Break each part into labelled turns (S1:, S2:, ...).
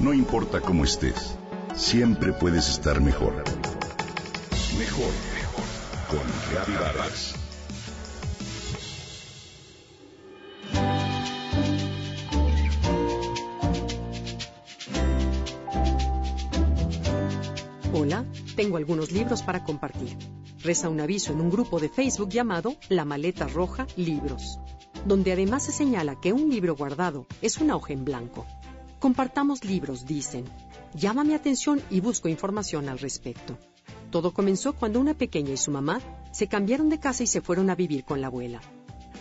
S1: No importa cómo estés, siempre puedes estar mejor. Mejor, mejor. Con Reavivadas.
S2: Hola, tengo algunos libros para compartir. Reza un aviso en un grupo de Facebook llamado La Maleta Roja Libros, donde además se señala que un libro guardado es una hoja en blanco. Compartamos libros, dicen. Llama mi atención y busco información al respecto. Todo comenzó cuando una pequeña y su mamá se cambiaron de casa y se fueron a vivir con la abuela.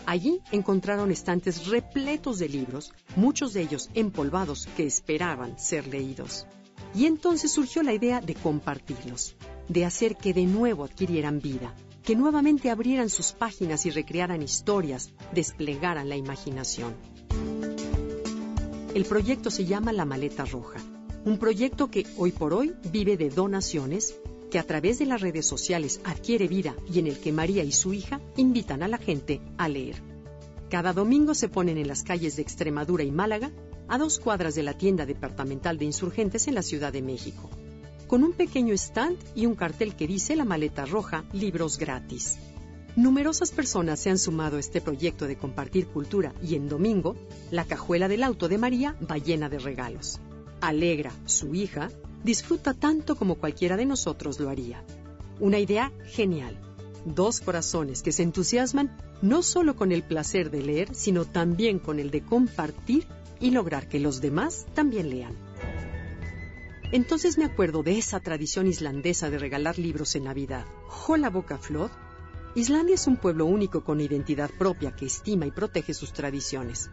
S2: Allí encontraron estantes repletos de libros, muchos de ellos empolvados que esperaban ser leídos. Y entonces surgió la idea de compartirlos, de hacer que de nuevo adquirieran vida, que nuevamente abrieran sus páginas y recrearan historias, desplegaran la imaginación. El proyecto se llama La Maleta Roja, un proyecto que hoy por hoy vive de donaciones, que a través de las redes sociales adquiere vida y en el que María y su hija invitan a la gente a leer. Cada domingo se ponen en las calles de Extremadura y Málaga, a dos cuadras de la tienda departamental de insurgentes en la Ciudad de México, con un pequeño stand y un cartel que dice La Maleta Roja, libros gratis. Numerosas personas se han sumado a este proyecto de compartir cultura y en domingo, la cajuela del auto de María va llena de regalos. Alegra, su hija, disfruta tanto como cualquiera de nosotros lo haría. Una idea genial. Dos corazones que se entusiasman no solo con el placer de leer, sino también con el de compartir y lograr que los demás también lean. Entonces me acuerdo de esa tradición islandesa de regalar libros en Navidad. Hola Boca Flod Islandia es un pueblo único con identidad propia que estima y protege sus tradiciones.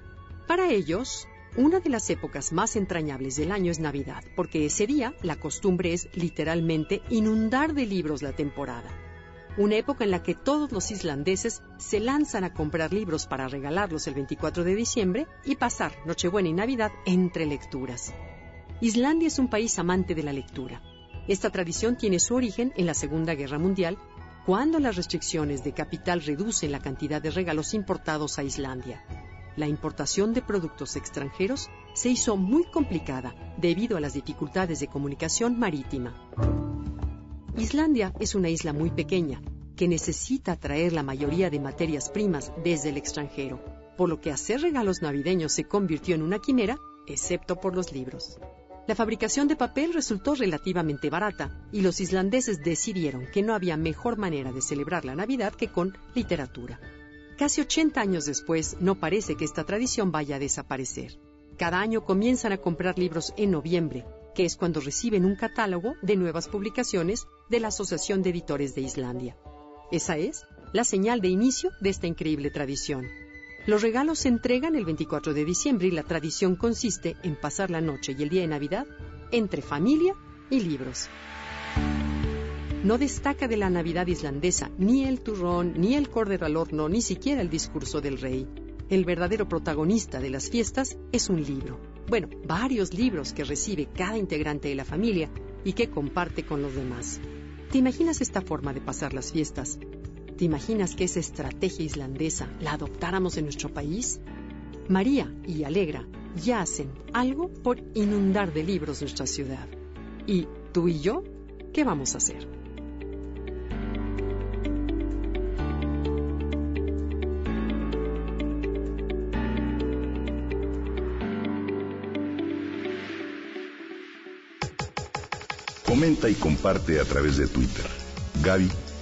S2: Para ellos, una de las épocas más entrañables del año es Navidad, porque ese día la costumbre es literalmente inundar de libros la temporada. Una época en la que todos los islandeses se lanzan a comprar libros para regalarlos el 24 de diciembre y pasar Nochebuena y Navidad entre lecturas. Islandia es un país amante de la lectura. Esta tradición tiene su origen en la Segunda Guerra Mundial cuando las restricciones de capital reducen la cantidad de regalos importados a Islandia. La importación de productos extranjeros se hizo muy complicada debido a las dificultades de comunicación marítima. Islandia es una isla muy pequeña que necesita traer la mayoría de materias primas desde el extranjero, por lo que hacer regalos navideños se convirtió en una quimera, excepto por los libros. La fabricación de papel resultó relativamente barata y los islandeses decidieron que no había mejor manera de celebrar la Navidad que con literatura. Casi 80 años después, no parece que esta tradición vaya a desaparecer. Cada año comienzan a comprar libros en noviembre, que es cuando reciben un catálogo de nuevas publicaciones de la Asociación de Editores de Islandia. Esa es la señal de inicio de esta increíble tradición. Los regalos se entregan el 24 de diciembre y la tradición consiste en pasar la noche y el día de Navidad entre familia y libros. No destaca de la Navidad islandesa ni el turrón, ni el cordero al horno, ni siquiera el discurso del rey. El verdadero protagonista de las fiestas es un libro. Bueno, varios libros que recibe cada integrante de la familia y que comparte con los demás. ¿Te imaginas esta forma de pasar las fiestas? ¿Te imaginas que esa estrategia islandesa la adoptáramos en nuestro país? María y Alegra ya hacen algo por inundar de libros nuestra ciudad. ¿Y tú y yo qué vamos a hacer?
S1: Comenta y comparte a través de Twitter. Gaby